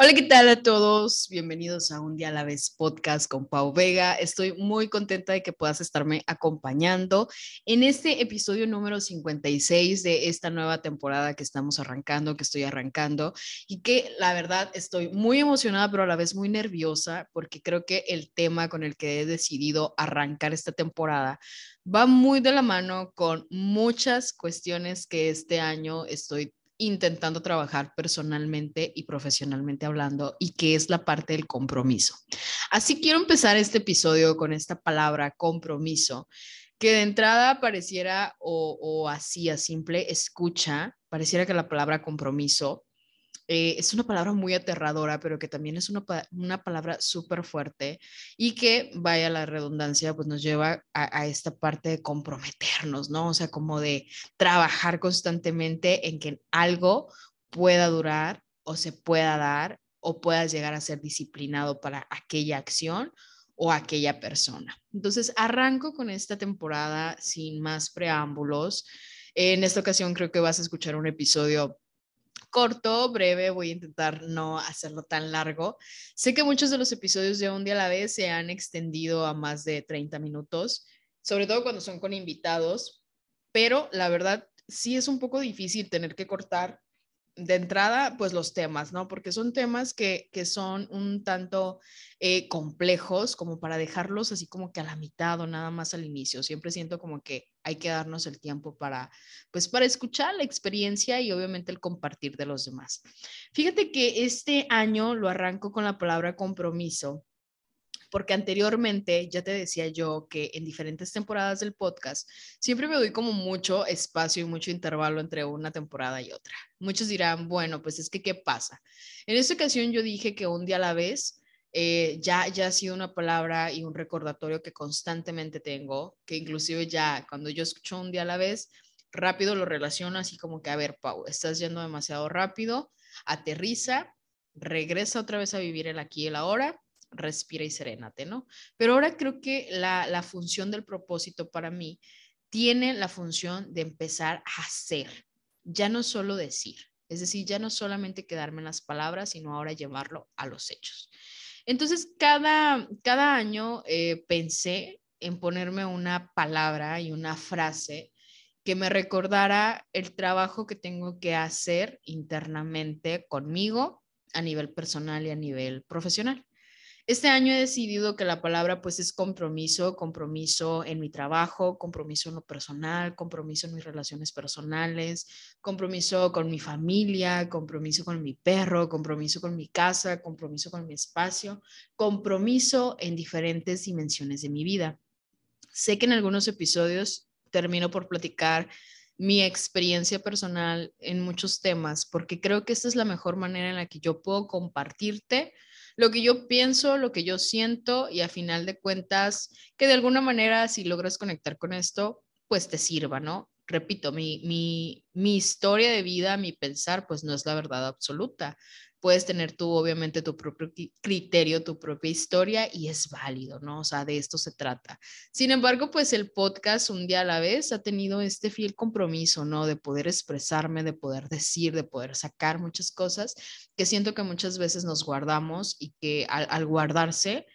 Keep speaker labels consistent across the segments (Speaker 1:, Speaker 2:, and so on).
Speaker 1: Hola, ¿qué tal a todos? Bienvenidos a Un Día a la Vez podcast con Pau Vega. Estoy muy contenta de que puedas estarme acompañando en este episodio número 56 de esta nueva temporada que estamos arrancando, que estoy arrancando y que la verdad estoy muy emocionada, pero a la vez muy nerviosa porque creo que el tema con el que he decidido arrancar esta temporada va muy de la mano con muchas cuestiones que este año estoy intentando trabajar personalmente y profesionalmente hablando y que es la parte del compromiso. Así quiero empezar este episodio con esta palabra compromiso, que de entrada pareciera o, o así a simple escucha, pareciera que la palabra compromiso eh, es una palabra muy aterradora, pero que también es una, una palabra súper fuerte y que, vaya la redundancia, pues nos lleva a, a, esta parte de comprometernos, ¿no? O sea, como de trabajar constantemente en que algo pueda durar o se pueda dar o puedas llegar a ser disciplinado para aquella acción o aquella persona. Entonces, arranco con esta temporada sin más preámbulos. En esta ocasión creo que vas a escuchar un episodio corto, breve, voy a intentar no hacerlo tan largo. Sé que muchos de los episodios de Un día a la vez se han extendido a más de 30 minutos, sobre todo cuando son con invitados, pero la verdad sí es un poco difícil tener que cortar de entrada, pues los temas, ¿no? Porque son temas que, que son un tanto eh, complejos como para dejarlos así como que a la mitad o nada más al inicio. Siempre siento como que hay que darnos el tiempo para, pues para escuchar la experiencia y obviamente el compartir de los demás. Fíjate que este año lo arranco con la palabra compromiso porque anteriormente ya te decía yo que en diferentes temporadas del podcast siempre me doy como mucho espacio y mucho intervalo entre una temporada y otra. Muchos dirán, bueno, pues es que, ¿qué pasa? En esta ocasión yo dije que un día a la vez eh, ya, ya ha sido una palabra y un recordatorio que constantemente tengo, que inclusive ya cuando yo escucho un día a la vez, rápido lo relaciono así como que, a ver, Pau, estás yendo demasiado rápido, aterriza, regresa otra vez a vivir el aquí y el ahora respira y serénate, ¿no? Pero ahora creo que la, función del propósito para mí tiene la función de empezar a hacer, ya no solo decir, es decir, ya no solamente quedarme en las palabras, sino ahora llevarlo a los hechos. Entonces, cada, cada año eh, pensé en ponerme una palabra y una frase que me recordara el trabajo que tengo que hacer internamente conmigo a nivel personal y a nivel profesional. Este año he decidido que la palabra pues es compromiso, compromiso en mi trabajo, compromiso en lo personal, compromiso en mis relaciones personales, compromiso con mi familia, compromiso con mi perro, compromiso con mi casa, compromiso con mi espacio, compromiso en diferentes dimensiones de mi vida. Sé que en algunos episodios termino por platicar mi experiencia personal en muchos temas, porque creo que esta es la mejor manera en la que yo puedo compartirte lo que yo pienso, lo que yo siento y a final de cuentas, que de alguna manera si logras conectar con esto, pues te sirva, ¿no? Repito, mi, mi, mi historia de vida, mi pensar, pues no es la verdad absoluta. Puedes tener tú, obviamente, tu propio criterio, tu propia historia y es válido, ¿no? O sea, de esto se trata. Sin embargo, pues el podcast un día a la vez ha tenido este fiel compromiso, ¿no? De poder expresarme, de poder decir, de poder sacar muchas cosas que siento que muchas veces nos guardamos y que al, guardarse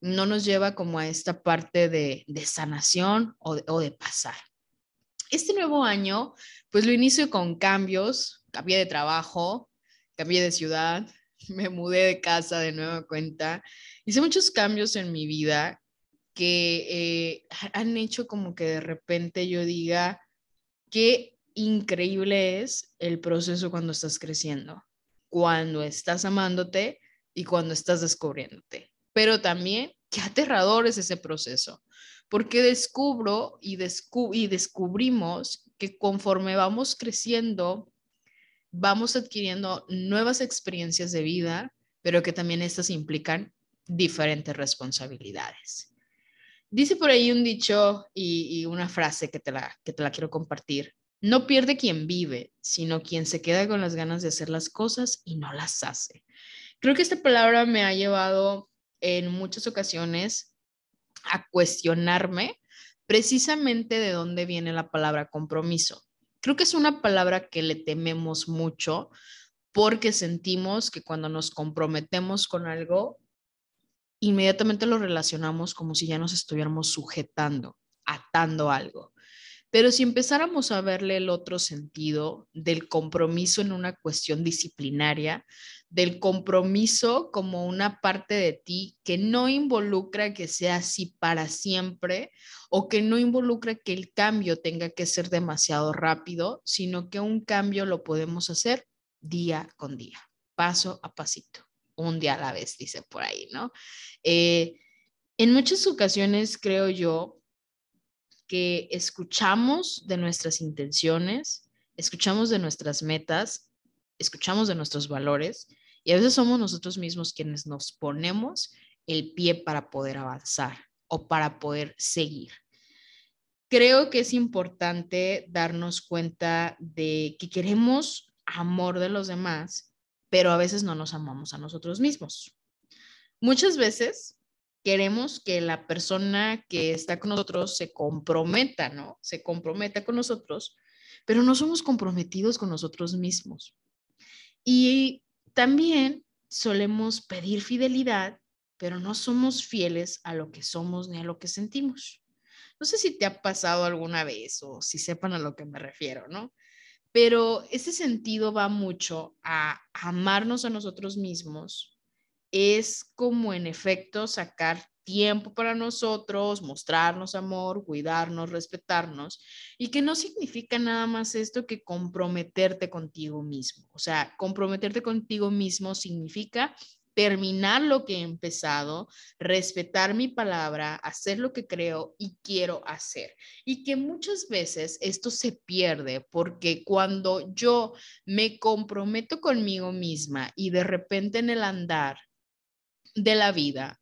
Speaker 1: no nos lleva como a esta parte de, de sanación o de, o de pasar. Este nuevo año, pues lo inicio con cambios, cambié de trabajo, cambié de ciudad, me mudé de casa de nueva cuenta, hice muchos cambios en mi vida que eh, han hecho como que de repente yo diga qué increíble es el proceso cuando estás creciendo, cuando estás amándote y cuando estás descubriéndote. Pero también qué aterrador es ese proceso, porque descubro y, descu y descubrimos que conforme vamos creciendo, vamos adquiriendo nuevas experiencias de vida, pero que también estas implican diferentes responsabilidades. Dice por ahí un dicho y, una frase que te, la, que te la quiero compartir. No pierde quien vive, sino quien se queda con las ganas de hacer las cosas y no las hace. Creo que esta palabra me ha llevado en muchas ocasiones a cuestionarme precisamente de dónde viene la palabra compromiso. Creo que es una palabra que le tememos mucho porque sentimos que cuando nos comprometemos con algo, inmediatamente lo relacionamos como si ya nos estuviéramos sujetando, atando algo. Pero si empezáramos a verle el otro sentido del compromiso en una cuestión disciplinaria, del compromiso como una parte de ti que no involucra que sea así para siempre o que no involucra que el cambio tenga que ser demasiado rápido, sino que un cambio lo podemos hacer día con día, paso a pasito, un día a la vez, dice por ahí, ¿no? Eh, en muchas ocasiones creo yo que escuchamos de nuestras intenciones, escuchamos de nuestras metas, escuchamos de nuestros valores y a veces somos nosotros mismos quienes nos ponemos el pie para poder avanzar o para poder seguir. Creo que es importante darnos cuenta de que queremos amor de los demás, pero a veces no nos amamos a nosotros mismos. Muchas veces queremos que la persona que está con nosotros se comprometa, ¿no? Se comprometa con nosotros, pero no somos comprometidos con nosotros mismos. Y también solemos pedir fidelidad, pero no somos fieles a lo que somos ni a lo que sentimos. No sé si te ha pasado alguna vez o si sepan a lo que me refiero, ¿no? Pero ese sentido va mucho a amarnos a nosotros mismos. Es como en efecto sacar tiempo para nosotros, mostrarnos amor, cuidarnos, respetarnos, y que no significa nada más esto que comprometerte contigo mismo. O sea, comprometerte contigo mismo significa terminar lo que he empezado, respetar mi palabra, hacer lo que creo y quiero hacer. Y que muchas veces esto se pierde porque cuando yo me comprometo conmigo misma y de repente en el andar de la vida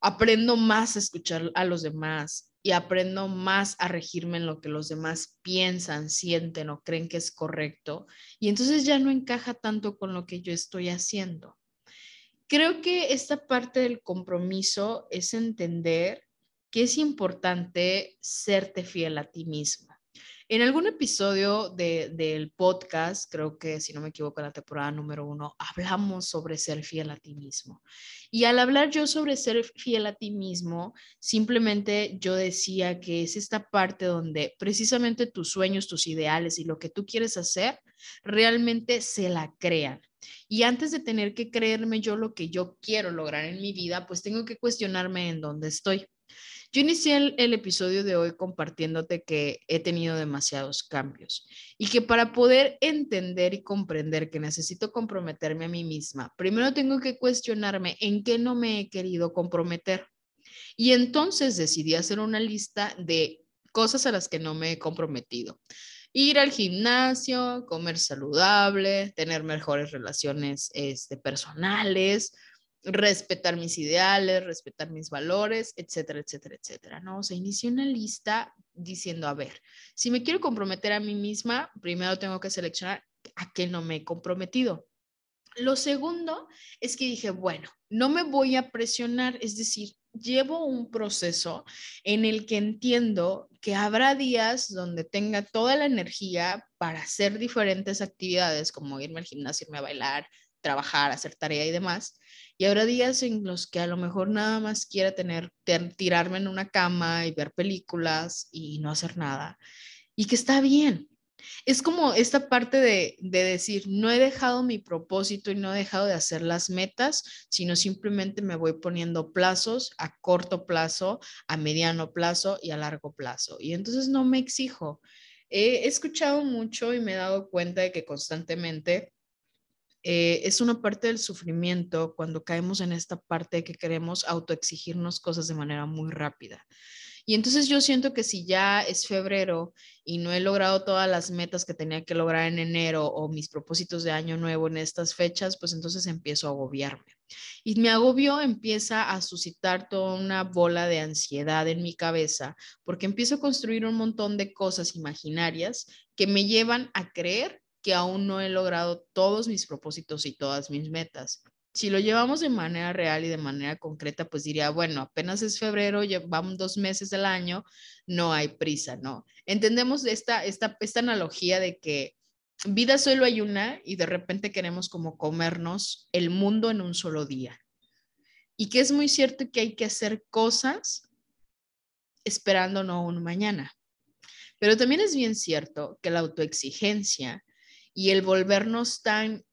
Speaker 1: aprendo más a escuchar a los demás y aprendo más a regirme en lo que los demás piensan, sienten o creen que es correcto. Y entonces ya no encaja tanto con lo que yo estoy haciendo. Creo que esta parte del compromiso es entender que es importante serte fiel a ti mismo. En algún episodio del podcast, creo que si no me equivoco, en la temporada número uno, hablamos sobre ser fiel a ti mismo. Y al hablar yo sobre ser fiel a ti mismo, simplemente yo decía que es esta parte donde precisamente tus sueños, tus ideales y lo que tú quieres hacer realmente se la crean. Y antes de tener que creerme yo lo que yo quiero lograr en mi vida, pues tengo que cuestionarme en dónde estoy. Yo inicié el, episodio de hoy compartiéndote que he tenido demasiados cambios y que para poder entender y comprender que necesito comprometerme a mí misma, primero tengo que cuestionarme en qué no me he querido comprometer. Y entonces decidí hacer una lista de cosas a las que no me he comprometido. Ir al gimnasio, comer saludable, tener mejores relaciones este, personales, respetar mis ideales, respetar mis valores, etcétera, etcétera, etcétera, ¿no? O sea, una lista diciendo, a ver, si me quiero comprometer a mí misma, primero tengo que seleccionar a qué no me he comprometido. Lo segundo es que dije, bueno, no me voy a presionar, es decir, llevo un proceso en el que entiendo que habrá días donde tenga toda la energía para hacer diferentes actividades, como irme al gimnasio, irme a bailar, trabajar, hacer tarea y demás. Y habrá días en los que a lo mejor nada más quiera tener, tirarme en una cama y ver películas y no hacer nada. Y que está bien. Es como esta parte de, de decir, no he dejado mi propósito y no he dejado de hacer las metas, sino simplemente me voy poniendo plazos a corto plazo, a mediano plazo y a largo plazo. Y entonces no me exijo. He escuchado mucho y me he dado cuenta de que constantemente eh, es una parte del sufrimiento cuando caemos en esta parte de que queremos autoexigirnos cosas de manera muy rápida. Y entonces yo siento que si ya es febrero y no he logrado todas las metas que tenía que lograr en enero o mis propósitos de año nuevo en estas fechas, pues entonces empiezo a agobiarme. Y mi agobio empieza a suscitar toda una bola de ansiedad en mi cabeza porque empiezo a construir un montón de cosas imaginarias que me llevan a creer que aún no he logrado todos mis propósitos y todas mis metas. Si lo llevamos de manera real y de manera concreta, pues diría, bueno, apenas es febrero, llevamos dos meses del año, no hay prisa, ¿no? Entendemos esta, esta, esta analogía de que vida solo hay una y de repente queremos como comernos el mundo en un solo día. Y que es muy cierto que hay que hacer cosas esperando no un mañana. Pero también es bien cierto que la autoexigencia y el volvernos tan,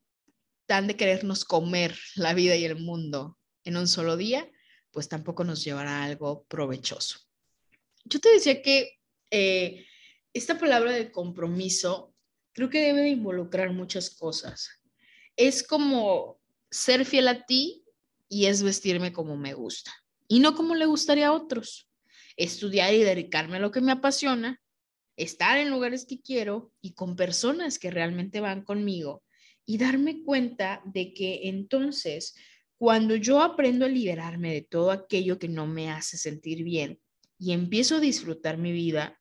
Speaker 1: tan de querernos comer la vida y el mundo en un solo día, pues tampoco nos llevará a algo provechoso. Yo te decía que eh, esta palabra de compromiso creo que debe de involucrar muchas cosas. Es como ser fiel a ti y es vestirme como me gusta y no como le gustaría a otros. Estudiar y dedicarme a lo que me apasiona estar en lugares que quiero y con personas que realmente van conmigo y darme cuenta de que entonces cuando yo aprendo a liberarme de todo aquello que no me hace sentir bien y empiezo a disfrutar mi vida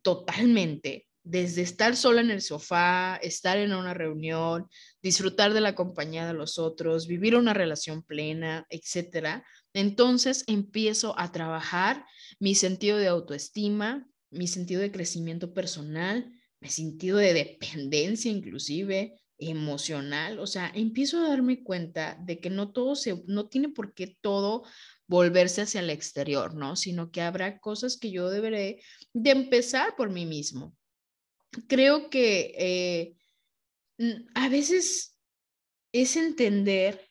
Speaker 1: totalmente, desde estar sola en el sofá, estar en una reunión, disfrutar de la compañía de los otros, vivir una relación plena, etcétera, entonces empiezo a trabajar mi sentido de autoestima, mi sentido de crecimiento personal, mi sentido de dependencia inclusive, emocional, o sea, empiezo a darme cuenta de que no todo se, no tiene por qué todo volverse hacia el exterior, ¿no? Sino que habrá cosas que yo deberé de empezar por mí mismo. Creo que eh, a veces es entender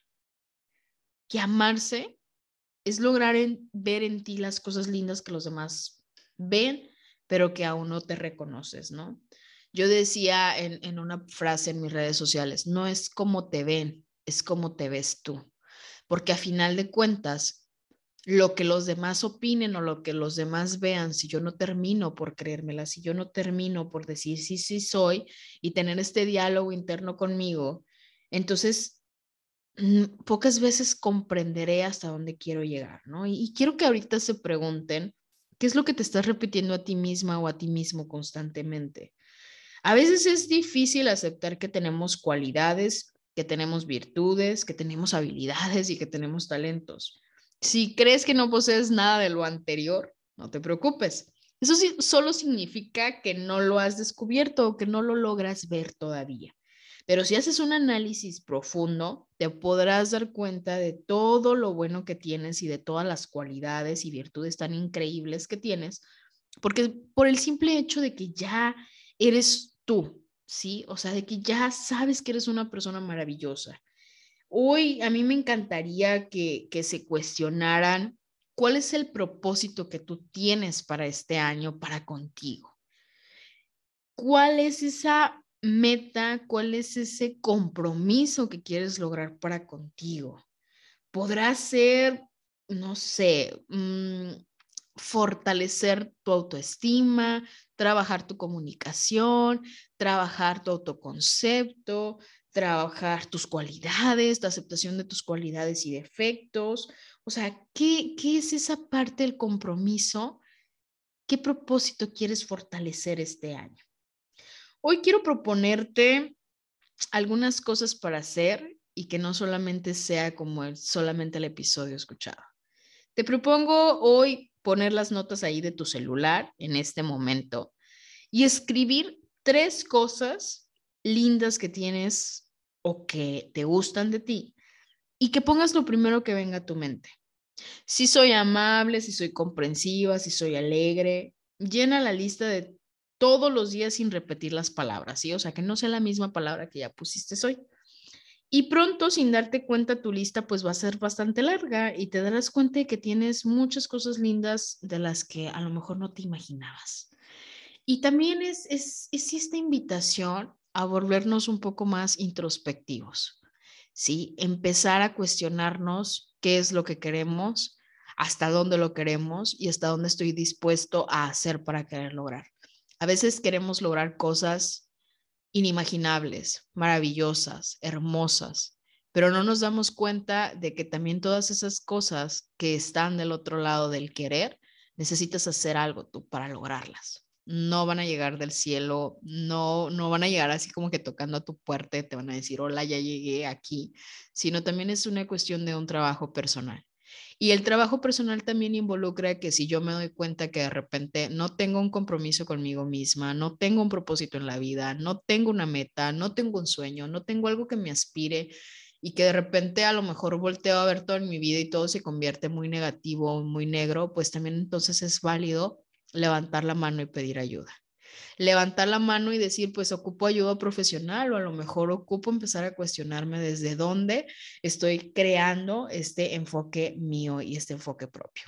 Speaker 1: que amarse es lograr ver en ti las cosas lindas que los demás ven pero que aún no te reconoces, ¿no? Yo decía en, una frase en mis redes sociales, no es como te ven, es como te ves tú, porque a final de cuentas, lo que los demás opinen o lo que los demás vean, si yo no termino por creérmela, si yo no termino por decir sí, sí soy y tener este diálogo interno conmigo, entonces mm, pocas veces comprenderé hasta dónde quiero llegar, ¿no? y quiero que ahorita se pregunten ¿Qué es lo que te estás repitiendo a ti misma o a ti mismo constantemente? A veces es difícil aceptar que tenemos cualidades, que tenemos virtudes, que tenemos habilidades y que tenemos talentos. Si crees que no posees nada de lo anterior, no te preocupes. Eso sí, solo significa que no lo has descubierto o que no lo logras ver todavía. Pero si haces un análisis profundo, te podrás dar cuenta de todo lo bueno que tienes y de todas las cualidades y virtudes tan increíbles que tienes, porque por el simple hecho de que ya eres tú, ¿sí? O sea, de que ya sabes que eres una persona maravillosa. Hoy a mí me encantaría que, que se cuestionaran cuál es el propósito que tú tienes para este año, para contigo. ¿Cuál es esa meta, cuál es ese compromiso que quieres lograr para contigo. Podrá ser, no sé, mm, fortalecer tu autoestima, trabajar tu comunicación, trabajar tu autoconcepto, trabajar tus cualidades, la aceptación de tus cualidades y defectos. O sea, ¿qué, qué es esa parte del compromiso? ¿Qué propósito quieres fortalecer este año? Hoy quiero proponerte algunas cosas para hacer y que no solamente sea como solamente el episodio escuchado. Te propongo hoy poner las notas ahí de tu celular en este momento y escribir tres cosas lindas que tienes o que te gustan de ti y que pongas lo primero que venga a tu mente. Si soy amable, si soy comprensiva, si soy alegre, llena la lista de todos los días sin repetir las palabras, ¿sí? O sea, que no sea la misma palabra que ya pusiste hoy. Y pronto, sin darte cuenta, tu lista pues va a ser bastante larga y te darás cuenta de que tienes muchas cosas lindas de las que a lo mejor no te imaginabas. Y también es, es, es esta invitación a volvernos un poco más introspectivos, ¿sí? Empezar a cuestionarnos qué es lo que queremos, hasta dónde lo queremos y hasta dónde estoy dispuesto a hacer para querer lograr. A veces queremos lograr cosas inimaginables, maravillosas, hermosas, pero no nos damos cuenta de que también todas esas cosas que están del otro lado del querer, necesitas hacer algo tú para lograrlas. No van a llegar del cielo, no, no van a llegar así como que tocando a tu puerta te van a decir, hola, ya llegué aquí, sino también es una cuestión de un trabajo personal. Y el trabajo personal también involucra que si yo me doy cuenta que de repente no tengo un compromiso conmigo misma, no tengo un propósito en la vida, no tengo una meta, no tengo un sueño, no tengo algo que me aspire y que de repente a lo mejor volteo a ver todo en mi vida y todo se convierte muy negativo, muy negro, pues también entonces es válido levantar la mano y pedir ayuda levantar la mano y decir, pues ocupo ayuda profesional o a lo mejor ocupo empezar a cuestionarme desde dónde estoy creando este enfoque mío y este enfoque propio.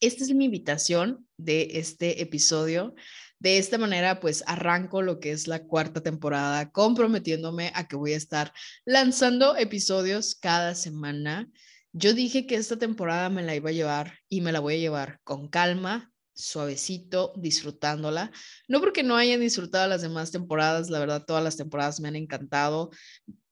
Speaker 1: Esta es mi invitación de este episodio. De esta manera, pues arranco lo que es la cuarta temporada, comprometiéndome a que voy a estar lanzando episodios cada semana. Yo dije que esta temporada me la iba a llevar y me la voy a llevar con calma, suavecito, disfrutándola. No porque no hayan disfrutado las demás temporadas, la verdad todas las temporadas me han encantado.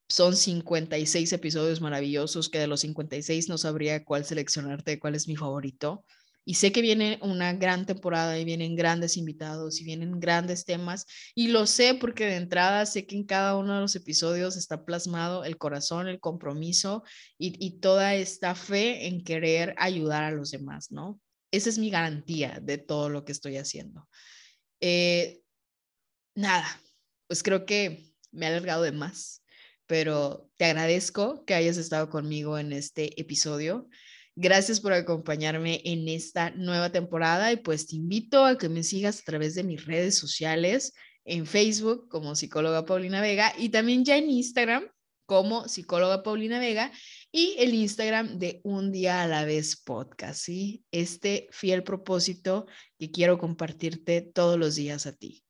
Speaker 1: Son 56 episodios maravillosos que de los 56 no sabría cuál seleccionarte, cuál es mi favorito. Y sé que viene una gran temporada y vienen grandes invitados y vienen grandes temas. Y lo sé porque de entrada sé que en cada uno de los episodios está plasmado el corazón, el compromiso y, y toda esta fe en querer ayudar a los demás, ¿no? Esa es mi garantía de todo lo que estoy haciendo. Eh, nada, pues creo que me ha alargado de más, pero te agradezco que hayas estado conmigo en este episodio. Gracias por acompañarme en esta nueva temporada y pues te invito a que me sigas a través de mis redes sociales, en Facebook como psicóloga Paulina Vega y también ya en Instagram como psicóloga Paulina Vega y el Instagram de Un día a la vez podcast, ¿sí? Este fiel propósito que quiero compartirte todos los días a ti,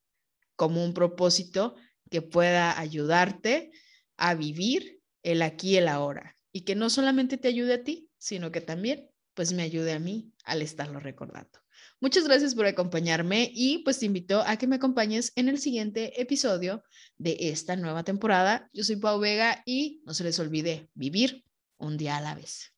Speaker 1: como un propósito que pueda ayudarte a vivir el aquí y el ahora y que no solamente te ayude a ti, sino que también pues me ayude a mí al estarlo recordando. Muchas gracias por acompañarme y pues te invito a que me acompañes en el siguiente episodio de esta nueva temporada. Yo soy Pau Vega y no se les olvide vivir un día a la vez.